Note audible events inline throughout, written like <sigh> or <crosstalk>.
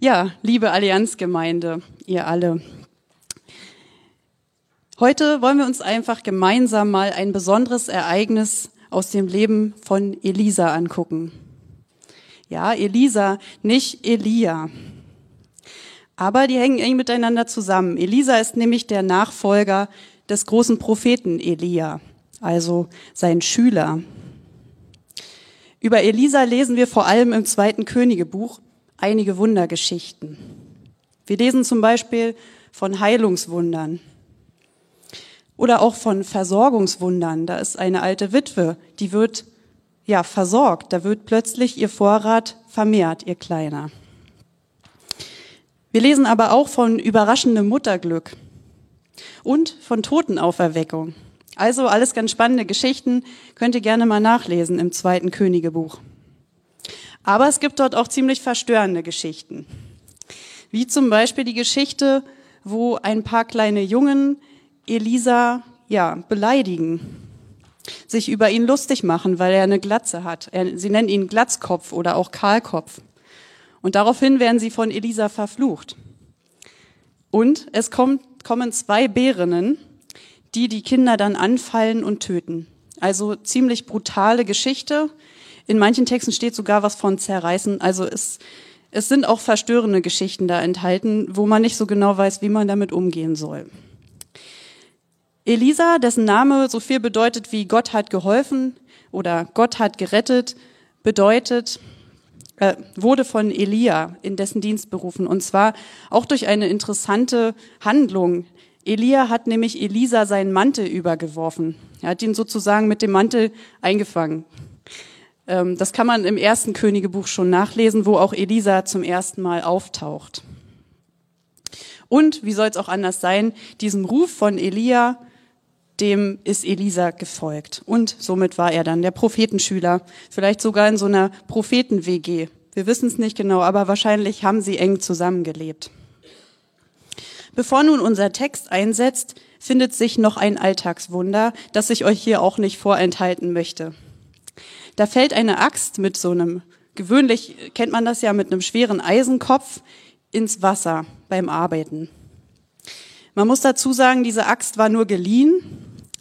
Ja, liebe Allianzgemeinde, ihr alle. Heute wollen wir uns einfach gemeinsam mal ein besonderes Ereignis aus dem Leben von Elisa angucken. Ja, Elisa, nicht Elia. Aber die hängen eng miteinander zusammen. Elisa ist nämlich der Nachfolger des großen Propheten Elia, also sein Schüler. Über Elisa lesen wir vor allem im zweiten Königebuch einige Wundergeschichten. Wir lesen zum Beispiel von Heilungswundern oder auch von Versorgungswundern. Da ist eine alte Witwe, die wird ja versorgt. Da wird plötzlich ihr Vorrat vermehrt, ihr kleiner. Wir lesen aber auch von überraschendem Mutterglück und von Totenauferweckung. Also alles ganz spannende Geschichten, könnt ihr gerne mal nachlesen im zweiten Königebuch. Aber es gibt dort auch ziemlich verstörende Geschichten. Wie zum Beispiel die Geschichte, wo ein paar kleine Jungen Elisa ja beleidigen, sich über ihn lustig machen, weil er eine Glatze hat. Sie nennen ihn Glatzkopf oder auch Kahlkopf. Und daraufhin werden sie von Elisa verflucht. Und es kommt, kommen zwei Bärinnen, die die Kinder dann anfallen und töten. Also ziemlich brutale Geschichte. In manchen Texten steht sogar was von zerreißen. Also es, es sind auch verstörende Geschichten da enthalten, wo man nicht so genau weiß, wie man damit umgehen soll. Elisa, dessen Name so viel bedeutet wie Gott hat geholfen oder Gott hat gerettet, bedeutet, äh, wurde von Elia in dessen Dienst berufen. Und zwar auch durch eine interessante Handlung. Elia hat nämlich Elisa seinen Mantel übergeworfen. Er hat ihn sozusagen mit dem Mantel eingefangen. Ähm, das kann man im ersten Königebuch schon nachlesen, wo auch Elisa zum ersten Mal auftaucht. Und, wie soll es auch anders sein, diesem Ruf von Elia dem ist Elisa gefolgt. Und somit war er dann der Prophetenschüler, vielleicht sogar in so einer Propheten-WG. Wir wissen es nicht genau, aber wahrscheinlich haben sie eng zusammengelebt. Bevor nun unser Text einsetzt, findet sich noch ein Alltagswunder, das ich euch hier auch nicht vorenthalten möchte. Da fällt eine Axt mit so einem, gewöhnlich kennt man das ja mit einem schweren Eisenkopf, ins Wasser beim Arbeiten. Man muss dazu sagen, diese Axt war nur geliehen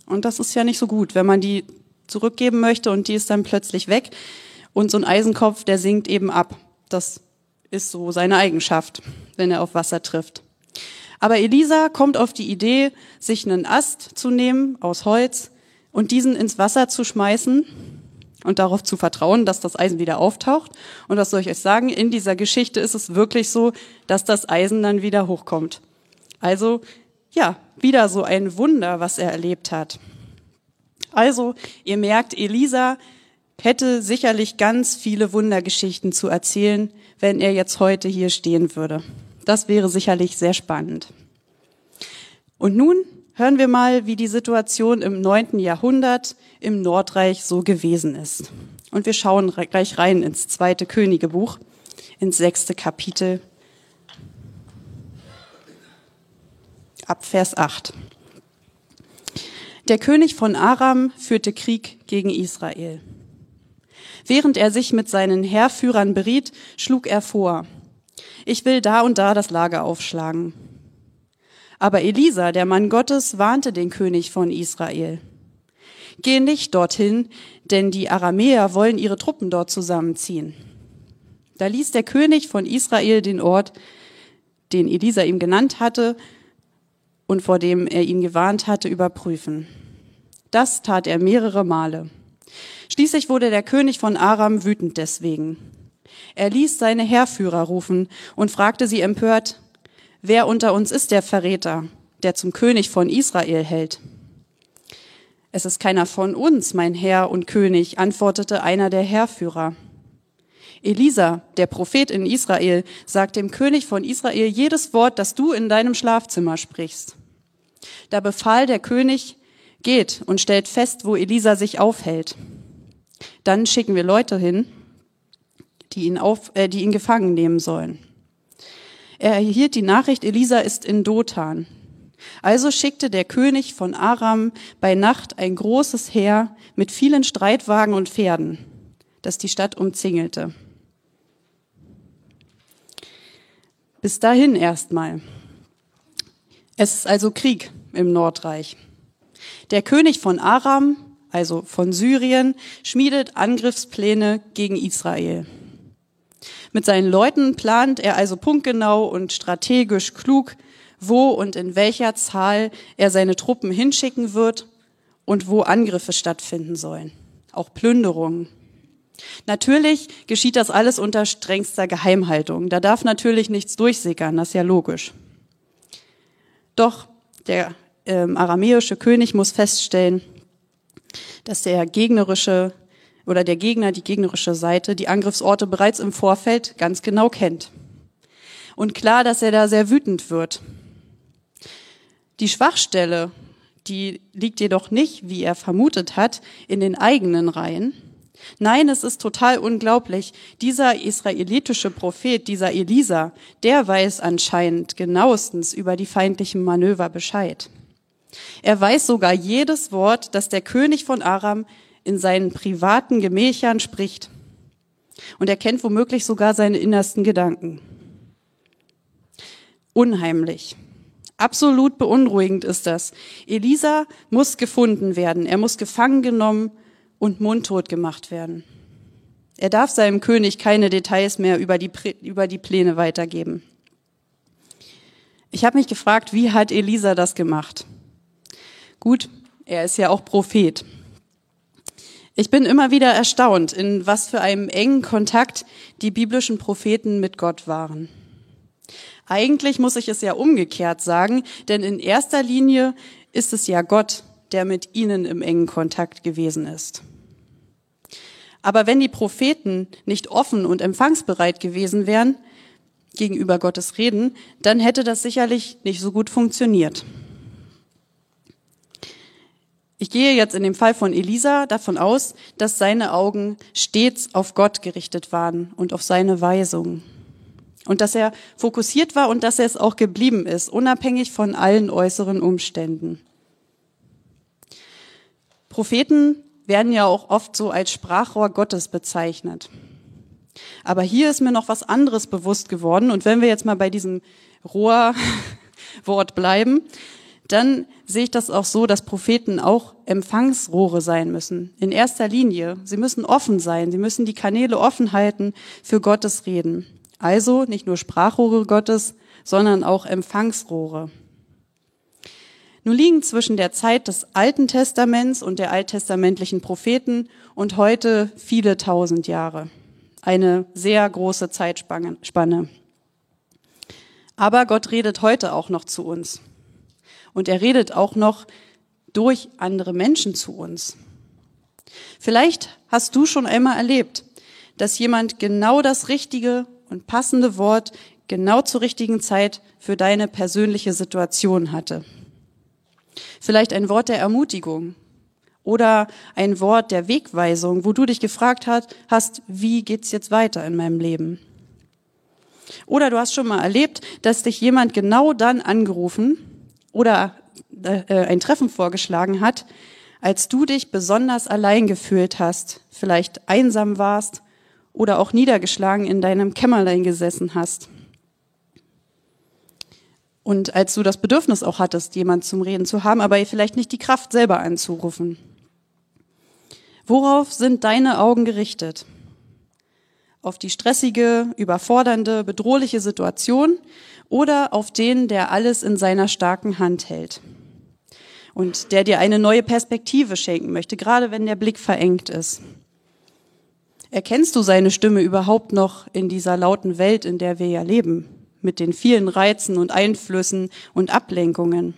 und das ist ja nicht so gut, wenn man die zurückgeben möchte und die ist dann plötzlich weg und so ein Eisenkopf, der sinkt eben ab. Das ist so seine Eigenschaft, wenn er auf Wasser trifft. Aber Elisa kommt auf die Idee, sich einen Ast zu nehmen aus Holz und diesen ins Wasser zu schmeißen und darauf zu vertrauen, dass das Eisen wieder auftaucht. Und was soll ich euch sagen? In dieser Geschichte ist es wirklich so, dass das Eisen dann wieder hochkommt. Also ja, wieder so ein Wunder, was er erlebt hat. Also, ihr merkt, Elisa hätte sicherlich ganz viele Wundergeschichten zu erzählen, wenn er jetzt heute hier stehen würde. Das wäre sicherlich sehr spannend. Und nun hören wir mal, wie die Situation im neunten Jahrhundert im Nordreich so gewesen ist. Und wir schauen gleich rein ins zweite Königebuch, ins sechste Kapitel ab Vers 8. Der König von Aram führte Krieg gegen Israel. Während er sich mit seinen Heerführern beriet, schlug er vor, ich will da und da das Lager aufschlagen. Aber Elisa, der Mann Gottes, warnte den König von Israel. Geh nicht dorthin, denn die Aramäer wollen ihre Truppen dort zusammenziehen. Da ließ der König von Israel den Ort, den Elisa ihm genannt hatte, und vor dem er ihn gewarnt hatte, überprüfen. Das tat er mehrere Male. Schließlich wurde der König von Aram wütend deswegen. Er ließ seine Heerführer rufen und fragte sie empört, wer unter uns ist der Verräter, der zum König von Israel hält? Es ist keiner von uns, mein Herr und König, antwortete einer der Heerführer. Elisa, der Prophet in Israel, sagt dem König von Israel jedes Wort, das du in deinem Schlafzimmer sprichst. Da befahl der König, geht und stellt fest, wo Elisa sich aufhält. Dann schicken wir Leute hin, die ihn, auf, äh, die ihn gefangen nehmen sollen. Er erhielt die Nachricht, Elisa ist in Dothan. Also schickte der König von Aram bei Nacht ein großes Heer mit vielen Streitwagen und Pferden, das die Stadt umzingelte. Bis dahin erstmal. Es ist also Krieg im Nordreich. Der König von Aram, also von Syrien, schmiedet Angriffspläne gegen Israel. Mit seinen Leuten plant er also punktgenau und strategisch klug, wo und in welcher Zahl er seine Truppen hinschicken wird und wo Angriffe stattfinden sollen. Auch Plünderungen. Natürlich geschieht das alles unter strengster Geheimhaltung. Da darf natürlich nichts durchsickern, das ist ja logisch. Doch der ähm, aramäische König muss feststellen, dass der gegnerische oder der Gegner, die gegnerische Seite, die Angriffsorte bereits im Vorfeld ganz genau kennt. Und klar, dass er da sehr wütend wird. Die Schwachstelle, die liegt jedoch nicht, wie er vermutet hat, in den eigenen Reihen. Nein, es ist total unglaublich. Dieser israelitische Prophet, dieser Elisa, der weiß anscheinend genauestens über die feindlichen Manöver Bescheid. Er weiß sogar jedes Wort, das der König von Aram in seinen privaten Gemächern spricht. Und er kennt womöglich sogar seine innersten Gedanken. Unheimlich. Absolut beunruhigend ist das. Elisa muss gefunden werden. Er muss gefangen genommen und mundtot gemacht werden. Er darf seinem König keine Details mehr über die, über die Pläne weitergeben. Ich habe mich gefragt, wie hat Elisa das gemacht? Gut, er ist ja auch Prophet. Ich bin immer wieder erstaunt, in was für einem engen Kontakt die biblischen Propheten mit Gott waren. Eigentlich muss ich es ja umgekehrt sagen, denn in erster Linie ist es ja Gott, der mit ihnen im engen Kontakt gewesen ist. Aber wenn die Propheten nicht offen und empfangsbereit gewesen wären gegenüber Gottes Reden, dann hätte das sicherlich nicht so gut funktioniert. Ich gehe jetzt in dem Fall von Elisa davon aus, dass seine Augen stets auf Gott gerichtet waren und auf seine Weisung. Und dass er fokussiert war und dass er es auch geblieben ist, unabhängig von allen äußeren Umständen. Propheten werden ja auch oft so als Sprachrohr Gottes bezeichnet. Aber hier ist mir noch was anderes bewusst geworden. Und wenn wir jetzt mal bei diesem Rohrwort bleiben, dann sehe ich das auch so, dass Propheten auch Empfangsrohre sein müssen. In erster Linie. Sie müssen offen sein. Sie müssen die Kanäle offen halten für Gottes Reden. Also nicht nur Sprachrohre Gottes, sondern auch Empfangsrohre. Nun liegen zwischen der Zeit des Alten Testaments und der alttestamentlichen Propheten und heute viele tausend Jahre. Eine sehr große Zeitspanne. Aber Gott redet heute auch noch zu uns. Und er redet auch noch durch andere Menschen zu uns. Vielleicht hast du schon einmal erlebt, dass jemand genau das richtige und passende Wort genau zur richtigen Zeit für deine persönliche Situation hatte. Vielleicht ein Wort der Ermutigung oder ein Wort der Wegweisung, wo du dich gefragt hast, wie geht's jetzt weiter in meinem Leben? Oder du hast schon mal erlebt, dass dich jemand genau dann angerufen oder äh, ein Treffen vorgeschlagen hat, als du dich besonders allein gefühlt hast, vielleicht einsam warst oder auch niedergeschlagen in deinem Kämmerlein gesessen hast. Und als du das Bedürfnis auch hattest, jemand zum Reden zu haben, aber vielleicht nicht die Kraft selber anzurufen. Worauf sind deine Augen gerichtet? Auf die stressige, überfordernde, bedrohliche Situation oder auf den, der alles in seiner starken Hand hält und der dir eine neue Perspektive schenken möchte, gerade wenn der Blick verengt ist. Erkennst du seine Stimme überhaupt noch in dieser lauten Welt, in der wir ja leben, mit den vielen Reizen und Einflüssen und Ablenkungen?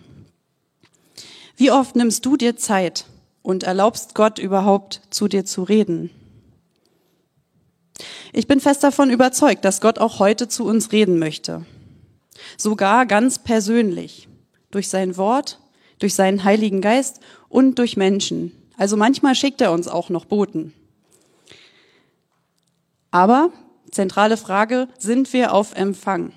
Wie oft nimmst du dir Zeit und erlaubst Gott überhaupt zu dir zu reden? Ich bin fest davon überzeugt, dass Gott auch heute zu uns reden möchte sogar ganz persönlich, durch sein Wort, durch seinen Heiligen Geist und durch Menschen. Also manchmal schickt er uns auch noch Boten. Aber zentrale Frage, sind wir auf Empfang?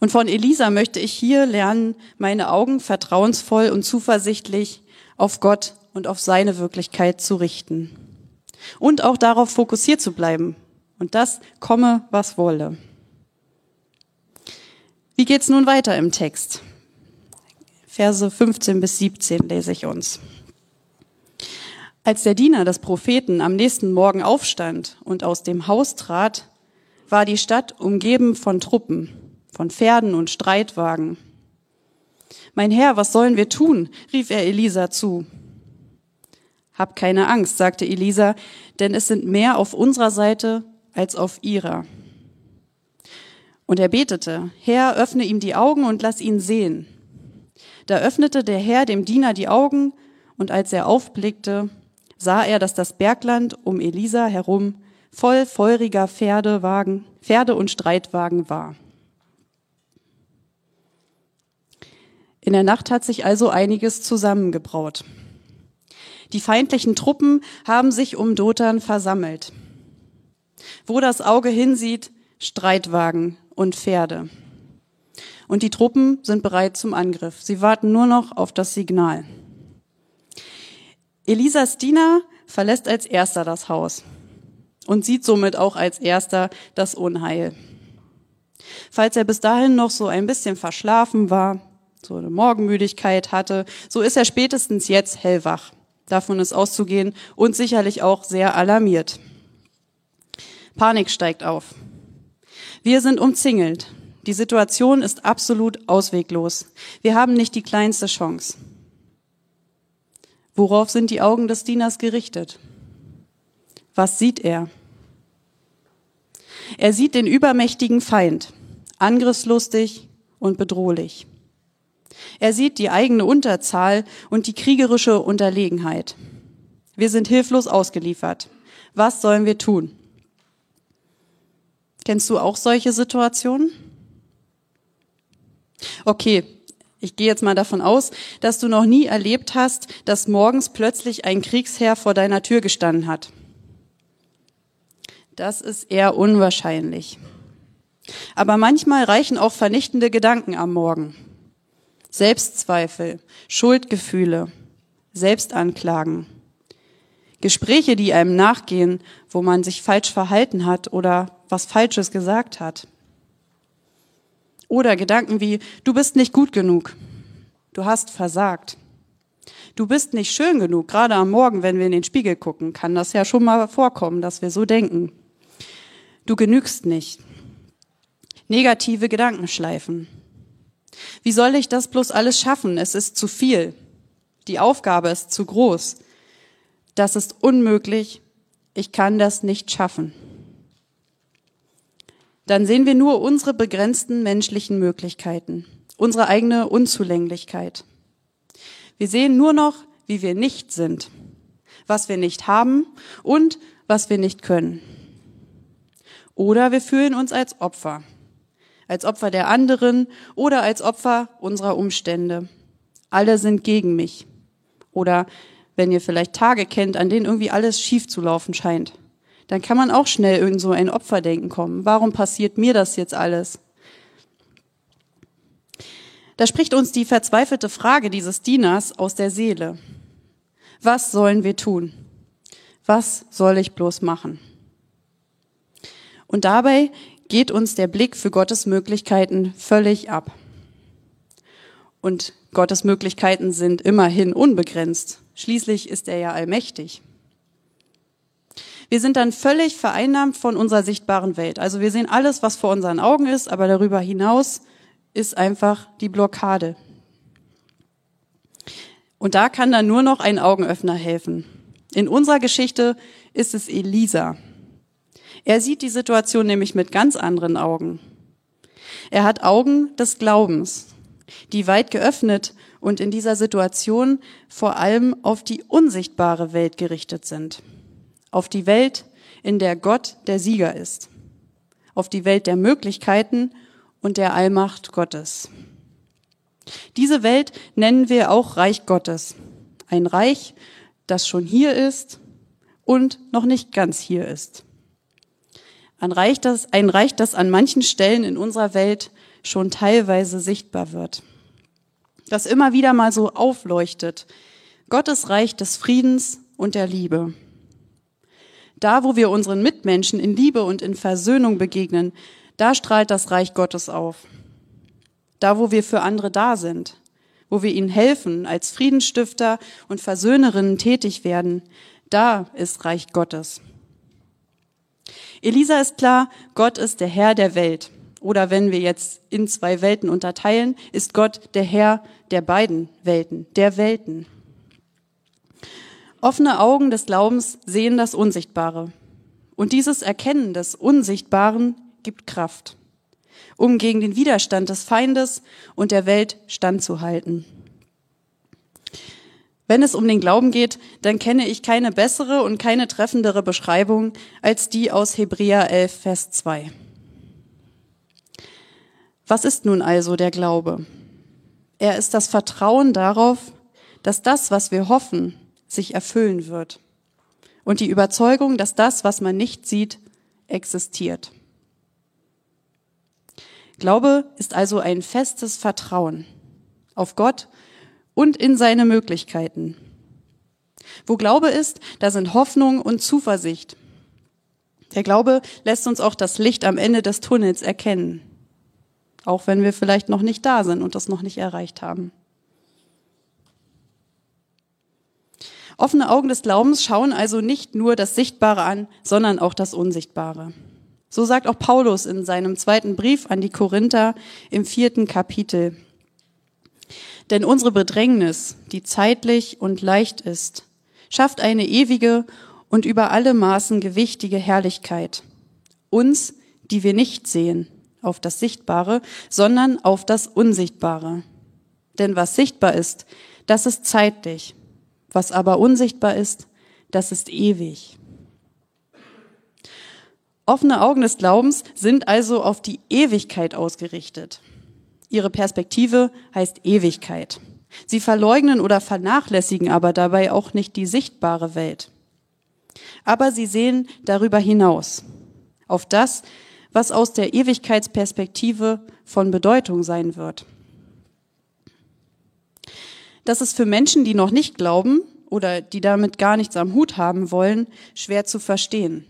Und von Elisa möchte ich hier lernen, meine Augen vertrauensvoll und zuversichtlich auf Gott und auf seine Wirklichkeit zu richten. Und auch darauf fokussiert zu bleiben. Und das komme, was wolle. Wie geht's nun weiter im Text? Verse 15 bis 17 lese ich uns. Als der Diener des Propheten am nächsten Morgen aufstand und aus dem Haus trat, war die Stadt umgeben von Truppen, von Pferden und Streitwagen. Mein Herr, was sollen wir tun? rief er Elisa zu. Hab keine Angst, sagte Elisa, denn es sind mehr auf unserer Seite als auf ihrer. Und er betete, Herr, öffne ihm die Augen und lass ihn sehen. Da öffnete der Herr dem Diener die Augen, und als er aufblickte, sah er, dass das Bergland um Elisa herum voll feuriger Pferdewagen, Pferde und Streitwagen war. In der Nacht hat sich also einiges zusammengebraut. Die feindlichen Truppen haben sich um Dothan versammelt. Wo das Auge hinsieht, Streitwagen und Pferde. Und die Truppen sind bereit zum Angriff. Sie warten nur noch auf das Signal. Elisas Diener verlässt als erster das Haus und sieht somit auch als erster das Unheil. Falls er bis dahin noch so ein bisschen verschlafen war, so eine Morgenmüdigkeit hatte, so ist er spätestens jetzt hellwach. Davon ist auszugehen und sicherlich auch sehr alarmiert. Panik steigt auf. Wir sind umzingelt. Die Situation ist absolut ausweglos. Wir haben nicht die kleinste Chance. Worauf sind die Augen des Dieners gerichtet? Was sieht er? Er sieht den übermächtigen Feind, angriffslustig und bedrohlich. Er sieht die eigene Unterzahl und die kriegerische Unterlegenheit. Wir sind hilflos ausgeliefert. Was sollen wir tun? Kennst du auch solche Situationen? Okay, ich gehe jetzt mal davon aus, dass du noch nie erlebt hast, dass morgens plötzlich ein Kriegsherr vor deiner Tür gestanden hat. Das ist eher unwahrscheinlich. Aber manchmal reichen auch vernichtende Gedanken am Morgen. Selbstzweifel, Schuldgefühle, Selbstanklagen. Gespräche, die einem nachgehen, wo man sich falsch verhalten hat oder was Falsches gesagt hat. Oder Gedanken wie, du bist nicht gut genug, du hast versagt. Du bist nicht schön genug, gerade am Morgen, wenn wir in den Spiegel gucken, kann das ja schon mal vorkommen, dass wir so denken. Du genügst nicht. Negative Gedankenschleifen. Wie soll ich das bloß alles schaffen? Es ist zu viel. Die Aufgabe ist zu groß. Das ist unmöglich. Ich kann das nicht schaffen. Dann sehen wir nur unsere begrenzten menschlichen Möglichkeiten, unsere eigene Unzulänglichkeit. Wir sehen nur noch, wie wir nicht sind, was wir nicht haben und was wir nicht können. Oder wir fühlen uns als Opfer als Opfer der anderen oder als Opfer unserer Umstände. Alle sind gegen mich. Oder wenn ihr vielleicht Tage kennt, an denen irgendwie alles schief zu laufen scheint, dann kann man auch schnell in so ein Opferdenken kommen. Warum passiert mir das jetzt alles? Da spricht uns die verzweifelte Frage dieses Dieners aus der Seele. Was sollen wir tun? Was soll ich bloß machen? Und dabei geht uns der Blick für Gottes Möglichkeiten völlig ab. Und Gottes Möglichkeiten sind immerhin unbegrenzt. Schließlich ist er ja allmächtig. Wir sind dann völlig vereinnahmt von unserer sichtbaren Welt. Also wir sehen alles, was vor unseren Augen ist, aber darüber hinaus ist einfach die Blockade. Und da kann dann nur noch ein Augenöffner helfen. In unserer Geschichte ist es Elisa. Er sieht die Situation nämlich mit ganz anderen Augen. Er hat Augen des Glaubens, die weit geöffnet und in dieser Situation vor allem auf die unsichtbare Welt gerichtet sind. Auf die Welt, in der Gott der Sieger ist. Auf die Welt der Möglichkeiten und der Allmacht Gottes. Diese Welt nennen wir auch Reich Gottes. Ein Reich, das schon hier ist und noch nicht ganz hier ist. Ein Reich, das, ein Reich, das an manchen Stellen in unserer Welt schon teilweise sichtbar wird. Das immer wieder mal so aufleuchtet. Gottes Reich des Friedens und der Liebe. Da, wo wir unseren Mitmenschen in Liebe und in Versöhnung begegnen, da strahlt das Reich Gottes auf. da wo wir für andere da sind, wo wir ihnen helfen, als Friedensstifter und Versöhnerinnen tätig werden, da ist Reich Gottes. Elisa ist klar, Gott ist der Herr der Welt. Oder wenn wir jetzt in zwei Welten unterteilen, ist Gott der Herr der beiden Welten, der Welten. Offene Augen des Glaubens sehen das Unsichtbare. Und dieses Erkennen des Unsichtbaren gibt Kraft, um gegen den Widerstand des Feindes und der Welt standzuhalten. Wenn es um den Glauben geht, dann kenne ich keine bessere und keine treffendere Beschreibung als die aus Hebräer 11, Vers 2. Was ist nun also der Glaube? Er ist das Vertrauen darauf, dass das, was wir hoffen, sich erfüllen wird. Und die Überzeugung, dass das, was man nicht sieht, existiert. Glaube ist also ein festes Vertrauen auf Gott und in seine Möglichkeiten. Wo Glaube ist, da sind Hoffnung und Zuversicht. Der Glaube lässt uns auch das Licht am Ende des Tunnels erkennen, auch wenn wir vielleicht noch nicht da sind und das noch nicht erreicht haben. Offene Augen des Glaubens schauen also nicht nur das Sichtbare an, sondern auch das Unsichtbare. So sagt auch Paulus in seinem zweiten Brief an die Korinther im vierten Kapitel. Denn unsere Bedrängnis, die zeitlich und leicht ist, schafft eine ewige und über alle Maßen gewichtige Herrlichkeit. Uns, die wir nicht sehen, auf das Sichtbare, sondern auf das Unsichtbare. Denn was sichtbar ist, das ist zeitlich was aber unsichtbar ist, das ist ewig. Offene Augen des Glaubens sind also auf die Ewigkeit ausgerichtet. Ihre Perspektive heißt Ewigkeit. Sie verleugnen oder vernachlässigen aber dabei auch nicht die sichtbare Welt. Aber sie sehen darüber hinaus, auf das, was aus der Ewigkeitsperspektive von Bedeutung sein wird. Das ist für Menschen, die noch nicht glauben oder die damit gar nichts am Hut haben wollen, schwer zu verstehen.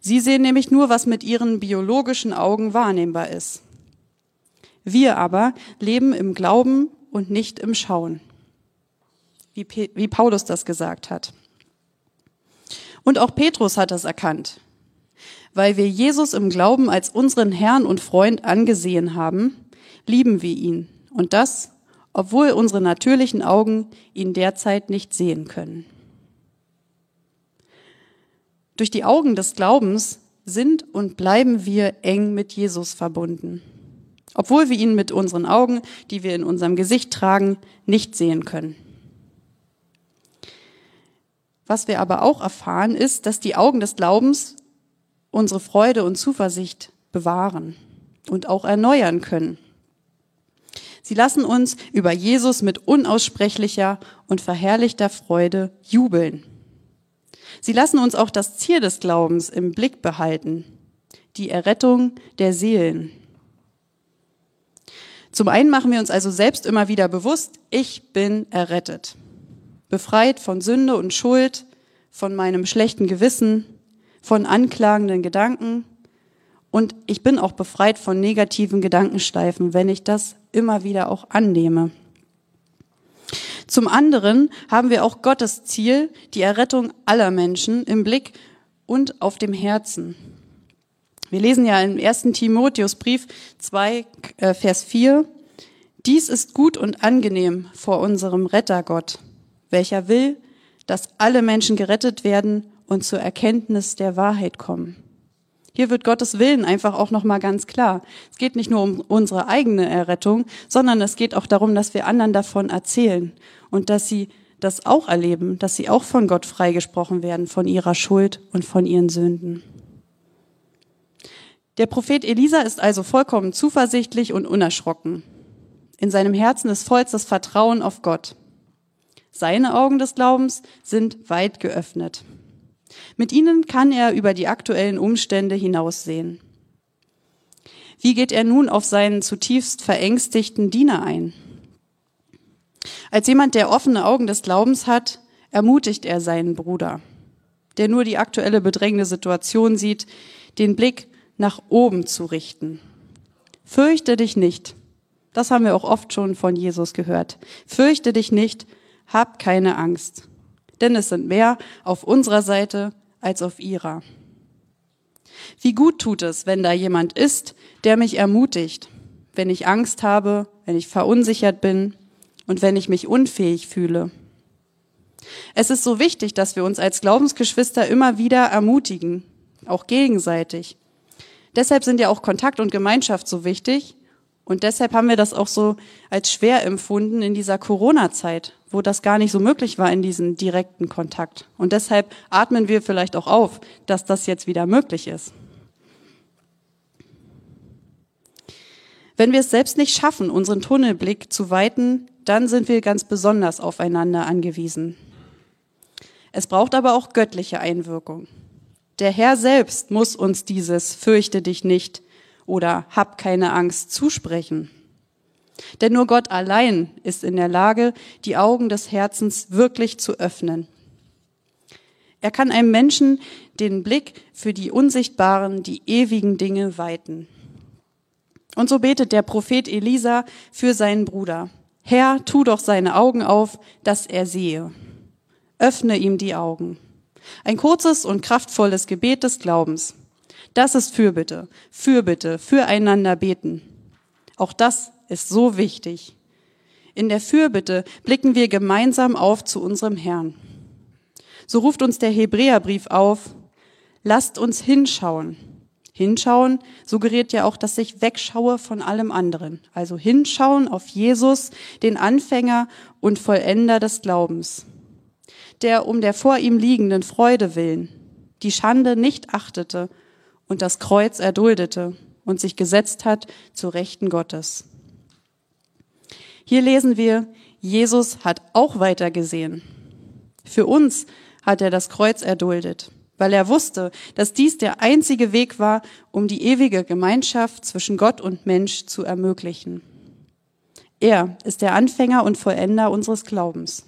Sie sehen nämlich nur, was mit ihren biologischen Augen wahrnehmbar ist. Wir aber leben im Glauben und nicht im Schauen, wie, wie Paulus das gesagt hat. Und auch Petrus hat das erkannt. Weil wir Jesus im Glauben als unseren Herrn und Freund angesehen haben, lieben wir ihn. Und das obwohl unsere natürlichen Augen ihn derzeit nicht sehen können. Durch die Augen des Glaubens sind und bleiben wir eng mit Jesus verbunden, obwohl wir ihn mit unseren Augen, die wir in unserem Gesicht tragen, nicht sehen können. Was wir aber auch erfahren, ist, dass die Augen des Glaubens unsere Freude und Zuversicht bewahren und auch erneuern können. Sie lassen uns über Jesus mit unaussprechlicher und verherrlichter Freude jubeln. Sie lassen uns auch das Ziel des Glaubens im Blick behalten, die Errettung der Seelen. Zum einen machen wir uns also selbst immer wieder bewusst, ich bin errettet, befreit von Sünde und Schuld, von meinem schlechten Gewissen, von anklagenden Gedanken und ich bin auch befreit von negativen Gedankenschleifen, wenn ich das immer wieder auch annehme. Zum anderen haben wir auch Gottes Ziel, die Errettung aller Menschen im Blick und auf dem Herzen. Wir lesen ja im ersten Timotheusbrief 2, äh, Vers 4, dies ist gut und angenehm vor unserem Rettergott, welcher will, dass alle Menschen gerettet werden und zur Erkenntnis der Wahrheit kommen. Hier wird Gottes Willen einfach auch noch mal ganz klar. Es geht nicht nur um unsere eigene Errettung, sondern es geht auch darum, dass wir anderen davon erzählen und dass sie das auch erleben, dass sie auch von Gott freigesprochen werden, von ihrer Schuld und von ihren Sünden. Der Prophet Elisa ist also vollkommen zuversichtlich und unerschrocken. In seinem Herzen ist vollstes Vertrauen auf Gott. Seine Augen des Glaubens sind weit geöffnet. Mit ihnen kann er über die aktuellen Umstände hinaussehen. Wie geht er nun auf seinen zutiefst verängstigten Diener ein? Als jemand, der offene Augen des Glaubens hat, ermutigt er seinen Bruder, der nur die aktuelle bedrängende Situation sieht, den Blick nach oben zu richten. Fürchte dich nicht, Das haben wir auch oft schon von Jesus gehört. Fürchte dich nicht, hab keine Angst, denn es sind mehr auf unserer Seite als auf ihrer. Wie gut tut es, wenn da jemand ist, der mich ermutigt, wenn ich Angst habe, wenn ich verunsichert bin und wenn ich mich unfähig fühle. Es ist so wichtig, dass wir uns als Glaubensgeschwister immer wieder ermutigen, auch gegenseitig. Deshalb sind ja auch Kontakt und Gemeinschaft so wichtig. Und deshalb haben wir das auch so als schwer empfunden in dieser Corona-Zeit, wo das gar nicht so möglich war in diesem direkten Kontakt. Und deshalb atmen wir vielleicht auch auf, dass das jetzt wieder möglich ist. Wenn wir es selbst nicht schaffen, unseren Tunnelblick zu weiten, dann sind wir ganz besonders aufeinander angewiesen. Es braucht aber auch göttliche Einwirkung. Der Herr selbst muss uns dieses Fürchte dich nicht oder hab keine Angst zusprechen. Denn nur Gott allein ist in der Lage, die Augen des Herzens wirklich zu öffnen. Er kann einem Menschen den Blick für die unsichtbaren, die ewigen Dinge weiten. Und so betet der Prophet Elisa für seinen Bruder. Herr, tu doch seine Augen auf, dass er sehe. Öffne ihm die Augen. Ein kurzes und kraftvolles Gebet des Glaubens. Das ist Fürbitte, Fürbitte, füreinander beten. Auch das ist so wichtig. In der Fürbitte blicken wir gemeinsam auf zu unserem Herrn. So ruft uns der Hebräerbrief auf, lasst uns hinschauen. Hinschauen suggeriert ja auch, dass ich wegschaue von allem anderen. Also hinschauen auf Jesus, den Anfänger und Vollender des Glaubens der um der vor ihm liegenden Freude willen die Schande nicht achtete und das Kreuz erduldete und sich gesetzt hat zu Rechten Gottes. Hier lesen wir, Jesus hat auch weiter gesehen. Für uns hat er das Kreuz erduldet, weil er wusste, dass dies der einzige Weg war, um die ewige Gemeinschaft zwischen Gott und Mensch zu ermöglichen. Er ist der Anfänger und Vollender unseres Glaubens.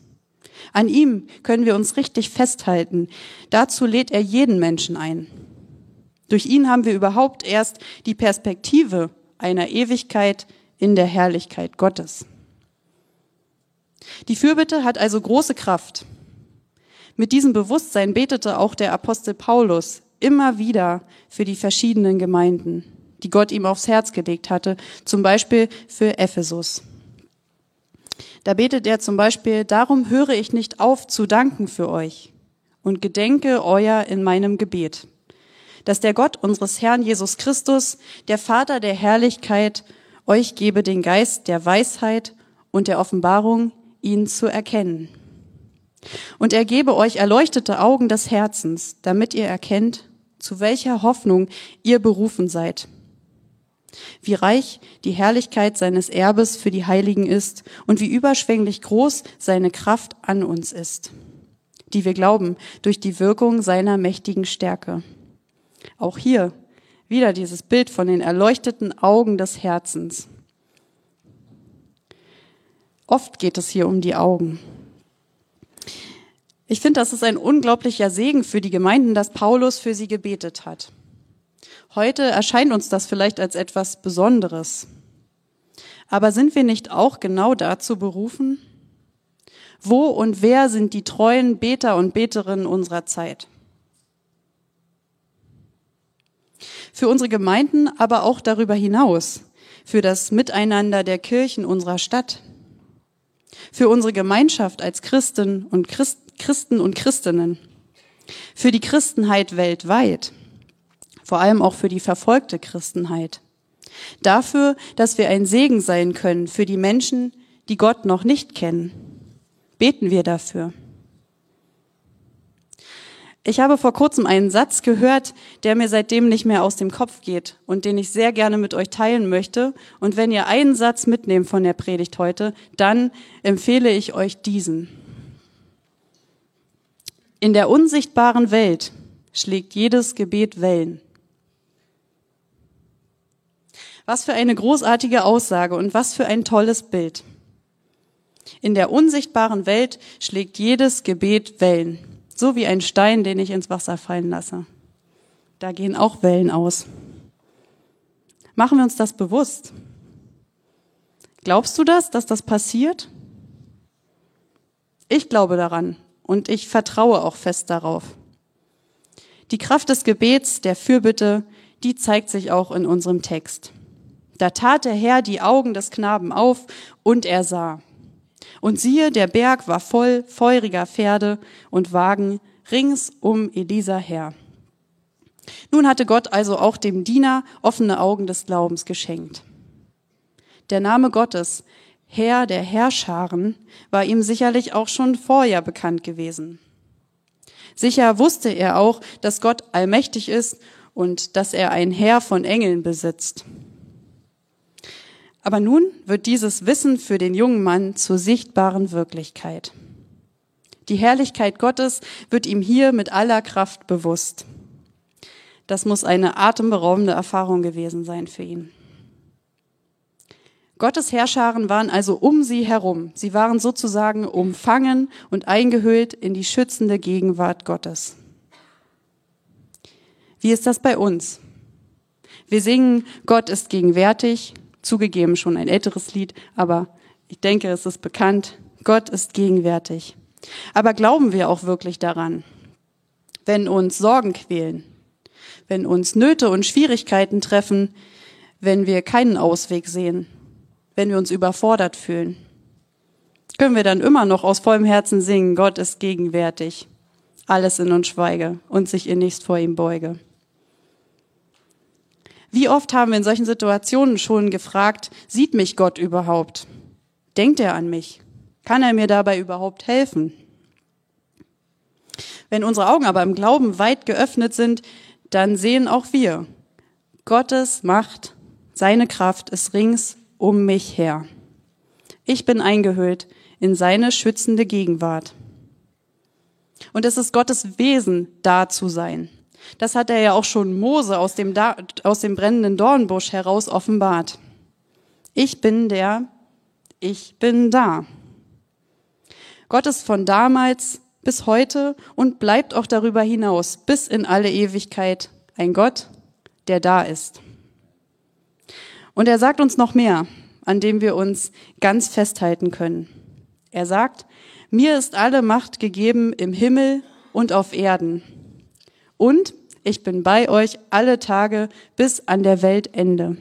An ihm können wir uns richtig festhalten. Dazu lädt er jeden Menschen ein. Durch ihn haben wir überhaupt erst die Perspektive einer Ewigkeit in der Herrlichkeit Gottes. Die Fürbitte hat also große Kraft. Mit diesem Bewusstsein betete auch der Apostel Paulus immer wieder für die verschiedenen Gemeinden, die Gott ihm aufs Herz gelegt hatte, zum Beispiel für Ephesus. Da betet er zum Beispiel, darum höre ich nicht auf zu danken für euch und gedenke euer in meinem Gebet, dass der Gott unseres Herrn Jesus Christus, der Vater der Herrlichkeit, euch gebe den Geist der Weisheit und der Offenbarung, ihn zu erkennen. Und er gebe euch erleuchtete Augen des Herzens, damit ihr erkennt, zu welcher Hoffnung ihr berufen seid wie reich die Herrlichkeit seines Erbes für die Heiligen ist und wie überschwänglich groß seine Kraft an uns ist, die wir glauben durch die Wirkung seiner mächtigen Stärke. Auch hier wieder dieses Bild von den erleuchteten Augen des Herzens. Oft geht es hier um die Augen. Ich finde, das ist ein unglaublicher Segen für die Gemeinden, dass Paulus für sie gebetet hat. Heute erscheint uns das vielleicht als etwas Besonderes. Aber sind wir nicht auch genau dazu berufen? Wo und wer sind die treuen Beter und Beterinnen unserer Zeit? Für unsere Gemeinden, aber auch darüber hinaus, für das Miteinander der Kirchen unserer Stadt, für unsere Gemeinschaft als Christen und Christ, Christen und Christinnen, für die Christenheit weltweit vor allem auch für die verfolgte Christenheit. Dafür, dass wir ein Segen sein können für die Menschen, die Gott noch nicht kennen. Beten wir dafür. Ich habe vor kurzem einen Satz gehört, der mir seitdem nicht mehr aus dem Kopf geht und den ich sehr gerne mit euch teilen möchte. Und wenn ihr einen Satz mitnehmt von der Predigt heute, dann empfehle ich euch diesen. In der unsichtbaren Welt schlägt jedes Gebet Wellen. Was für eine großartige Aussage und was für ein tolles Bild. In der unsichtbaren Welt schlägt jedes Gebet Wellen, so wie ein Stein, den ich ins Wasser fallen lasse. Da gehen auch Wellen aus. Machen wir uns das bewusst. Glaubst du das, dass das passiert? Ich glaube daran und ich vertraue auch fest darauf. Die Kraft des Gebets, der Fürbitte, die zeigt sich auch in unserem Text. Da tat der Herr die Augen des Knaben auf und er sah. Und siehe, der Berg war voll feuriger Pferde und Wagen rings um Elisa her. Nun hatte Gott also auch dem Diener offene Augen des Glaubens geschenkt. Der Name Gottes, Herr der Herrscharen, war ihm sicherlich auch schon vorher bekannt gewesen. Sicher wusste er auch, dass Gott allmächtig ist und dass er ein Heer von Engeln besitzt. Aber nun wird dieses Wissen für den jungen Mann zur sichtbaren Wirklichkeit. Die Herrlichkeit Gottes wird ihm hier mit aller Kraft bewusst. Das muss eine atemberaubende Erfahrung gewesen sein für ihn. Gottes Herrscharen waren also um sie herum. Sie waren sozusagen umfangen und eingehüllt in die schützende Gegenwart Gottes. Wie ist das bei uns? Wir singen, Gott ist gegenwärtig, zugegeben schon ein älteres Lied, aber ich denke, es ist bekannt, Gott ist gegenwärtig. Aber glauben wir auch wirklich daran? Wenn uns Sorgen quälen, wenn uns Nöte und Schwierigkeiten treffen, wenn wir keinen Ausweg sehen, wenn wir uns überfordert fühlen? Können wir dann immer noch aus vollem Herzen singen, Gott ist gegenwärtig, alles in uns schweige und sich innigst vor ihm beuge? Wie oft haben wir in solchen Situationen schon gefragt, sieht mich Gott überhaupt? Denkt er an mich? Kann er mir dabei überhaupt helfen? Wenn unsere Augen aber im Glauben weit geöffnet sind, dann sehen auch wir, Gottes Macht, seine Kraft ist rings um mich her. Ich bin eingehüllt in seine schützende Gegenwart. Und es ist Gottes Wesen, da zu sein. Das hat er ja auch schon Mose aus dem, da aus dem brennenden Dornbusch heraus offenbart. Ich bin der, ich bin da. Gott ist von damals bis heute und bleibt auch darüber hinaus bis in alle Ewigkeit ein Gott, der da ist. Und er sagt uns noch mehr, an dem wir uns ganz festhalten können. Er sagt, mir ist alle Macht gegeben im Himmel und auf Erden. Und ich bin bei euch alle Tage bis an der Weltende.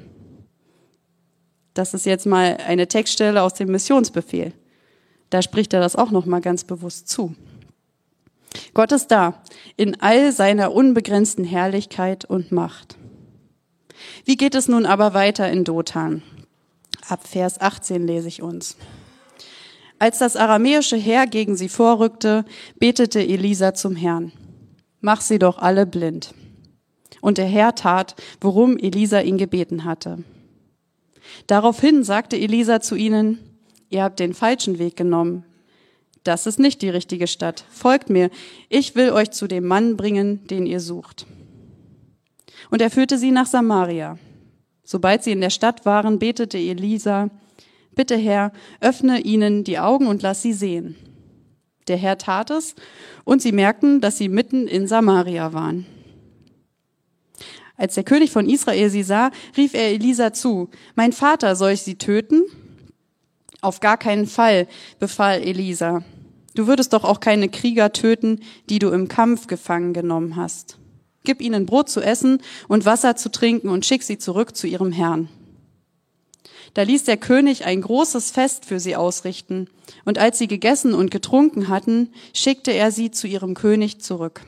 Das ist jetzt mal eine Textstelle aus dem Missionsbefehl. Da spricht er das auch noch mal ganz bewusst zu. Gott ist da in all seiner unbegrenzten Herrlichkeit und Macht. Wie geht es nun aber weiter in Dothan? Ab Vers 18 lese ich uns. Als das aramäische Heer gegen sie vorrückte, betete Elisa zum Herrn. Mach sie doch alle blind. Und der Herr tat, worum Elisa ihn gebeten hatte. Daraufhin sagte Elisa zu ihnen, ihr habt den falschen Weg genommen. Das ist nicht die richtige Stadt. Folgt mir. Ich will euch zu dem Mann bringen, den ihr sucht. Und er führte sie nach Samaria. Sobald sie in der Stadt waren, betete Elisa, Bitte Herr, öffne ihnen die Augen und lass sie sehen. Der Herr tat es, und sie merkten, dass sie mitten in Samaria waren. Als der König von Israel sie sah, rief er Elisa zu, Mein Vater, soll ich sie töten? Auf gar keinen Fall, befahl Elisa. Du würdest doch auch keine Krieger töten, die du im Kampf gefangen genommen hast. Gib ihnen Brot zu essen und Wasser zu trinken und schick sie zurück zu ihrem Herrn. Da ließ der König ein großes Fest für sie ausrichten, und als sie gegessen und getrunken hatten, schickte er sie zu ihrem König zurück.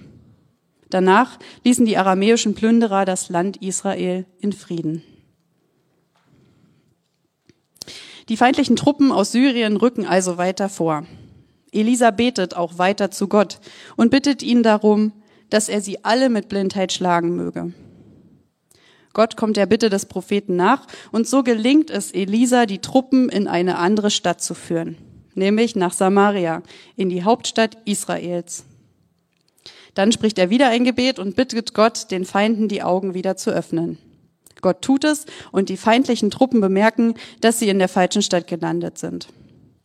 Danach ließen die aramäischen Plünderer das Land Israel in Frieden. Die feindlichen Truppen aus Syrien rücken also weiter vor. Elisa betet auch weiter zu Gott und bittet ihn darum, dass er sie alle mit Blindheit schlagen möge. Gott kommt der Bitte des Propheten nach und so gelingt es Elisa, die Truppen in eine andere Stadt zu führen, nämlich nach Samaria, in die Hauptstadt Israels. Dann spricht er wieder ein Gebet und bittet Gott, den Feinden die Augen wieder zu öffnen. Gott tut es und die feindlichen Truppen bemerken, dass sie in der falschen Stadt gelandet sind.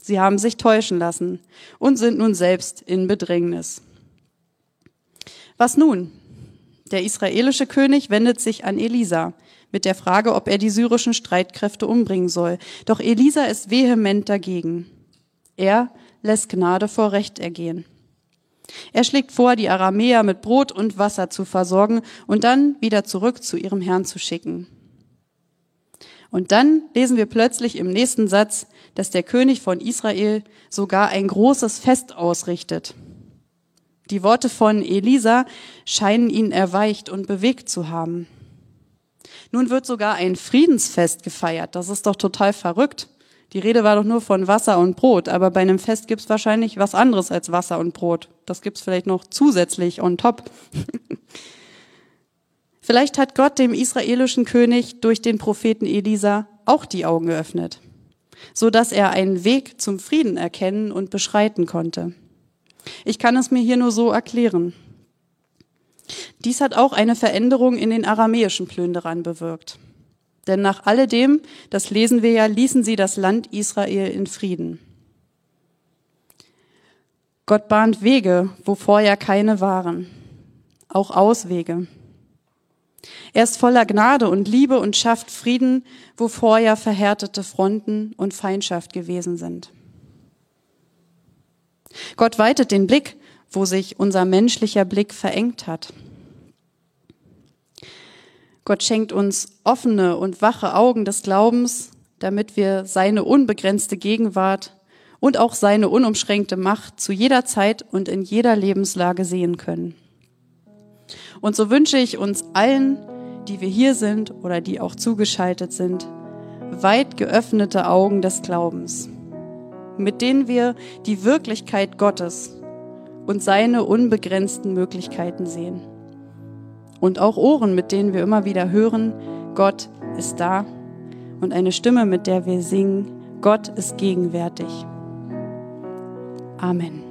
Sie haben sich täuschen lassen und sind nun selbst in Bedrängnis. Was nun? Der israelische König wendet sich an Elisa mit der Frage, ob er die syrischen Streitkräfte umbringen soll. Doch Elisa ist vehement dagegen. Er lässt Gnade vor Recht ergehen. Er schlägt vor, die Aramäer mit Brot und Wasser zu versorgen und dann wieder zurück zu ihrem Herrn zu schicken. Und dann lesen wir plötzlich im nächsten Satz, dass der König von Israel sogar ein großes Fest ausrichtet. Die Worte von Elisa scheinen ihn erweicht und bewegt zu haben. Nun wird sogar ein Friedensfest gefeiert. Das ist doch total verrückt. Die Rede war doch nur von Wasser und Brot, aber bei einem Fest gibt's wahrscheinlich was anderes als Wasser und Brot. Das gibt's vielleicht noch zusätzlich on top. <laughs> vielleicht hat Gott dem israelischen König durch den Propheten Elisa auch die Augen geöffnet, so dass er einen Weg zum Frieden erkennen und beschreiten konnte. Ich kann es mir hier nur so erklären. Dies hat auch eine Veränderung in den aramäischen Plünderern bewirkt. Denn nach alledem, das lesen wir ja, ließen sie das Land Israel in Frieden. Gott bahnt Wege, wo vorher keine waren, auch Auswege. Er ist voller Gnade und Liebe und schafft Frieden, wo vorher verhärtete Fronten und Feindschaft gewesen sind. Gott weitet den Blick, wo sich unser menschlicher Blick verengt hat. Gott schenkt uns offene und wache Augen des Glaubens, damit wir seine unbegrenzte Gegenwart und auch seine unumschränkte Macht zu jeder Zeit und in jeder Lebenslage sehen können. Und so wünsche ich uns allen, die wir hier sind oder die auch zugeschaltet sind, weit geöffnete Augen des Glaubens, mit denen wir die Wirklichkeit Gottes und seine unbegrenzten Möglichkeiten sehen und auch Ohren, mit denen wir immer wieder hören, Gott ist da und eine Stimme, mit der wir singen, Gott ist gegenwärtig. Amen.